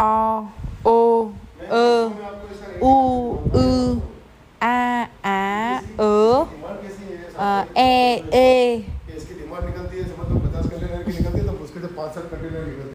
अ ओ अ उ उ आ आ अ ए ए है